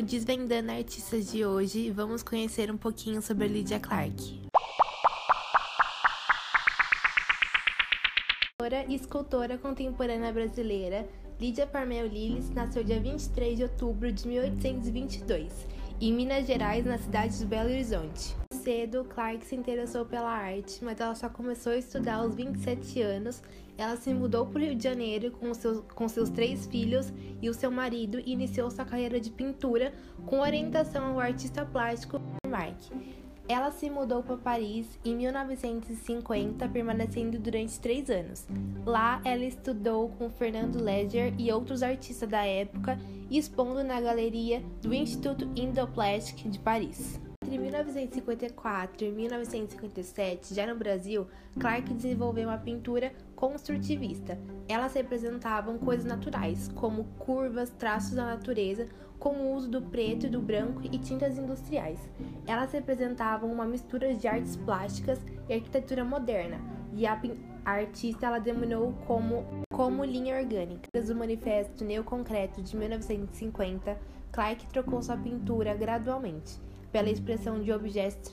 No Desvendando Artistas de hoje, vamos conhecer um pouquinho sobre Lydia Clark. e escultora contemporânea brasileira, Lídia Parmel Liles nasceu dia 23 de outubro de 1822, em Minas Gerais, na cidade de Belo Horizonte. Cedo, Clark se interessou pela arte, mas ela só começou a estudar aos 27 anos. Ela se mudou para o Rio de Janeiro com seus, com seus três filhos e o seu marido e iniciou sua carreira de pintura com orientação ao artista plástico Mark. Ela se mudou para Paris em 1950, permanecendo durante três anos. Lá, ela estudou com Fernando Ledger e outros artistas da época, expondo na galeria do Instituto Indoplastic de Paris. Entre 1954 e 1957, já no Brasil, Clark desenvolveu uma pintura construtivista. Elas representavam coisas naturais, como curvas, traços da natureza, com o uso do preto e do branco e tintas industriais. Elas representavam uma mistura de artes plásticas e arquitetura moderna, e a, a artista ela denominou como, como linha orgânica. Do Manifesto Neoconcreto de 1950, Clark trocou sua pintura gradualmente pela expressão de objetos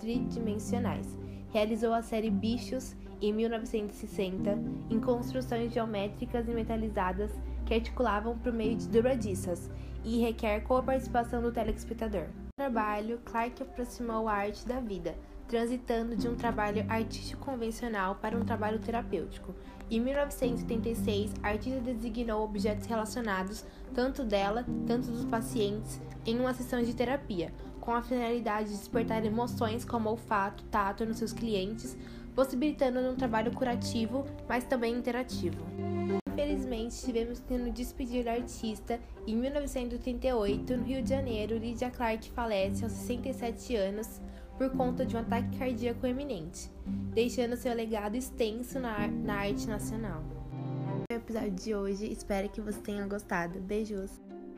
tridimensionais. Realizou a série Bichos em 1960 em construções geométricas e metalizadas que articulavam por meio de dobradiças e requer com a participação do telespectador. No trabalho, Clark aproximou a arte da vida, transitando de um trabalho artístico convencional para um trabalho terapêutico. Em 1976, a artista designou objetos relacionados, tanto dela, tanto dos pacientes, em uma sessão de terapia, com a finalidade de despertar emoções como olfato, tato nos seus clientes, possibilitando um trabalho curativo, mas também interativo. Infelizmente, tivemos que nos despedir da artista. Em 1988, no Rio de Janeiro, Lydia Clark falece aos 67 anos por conta de um ataque cardíaco eminente, deixando seu legado extenso na, na arte nacional. o episódio de hoje, espero que você tenha gostado. Beijos!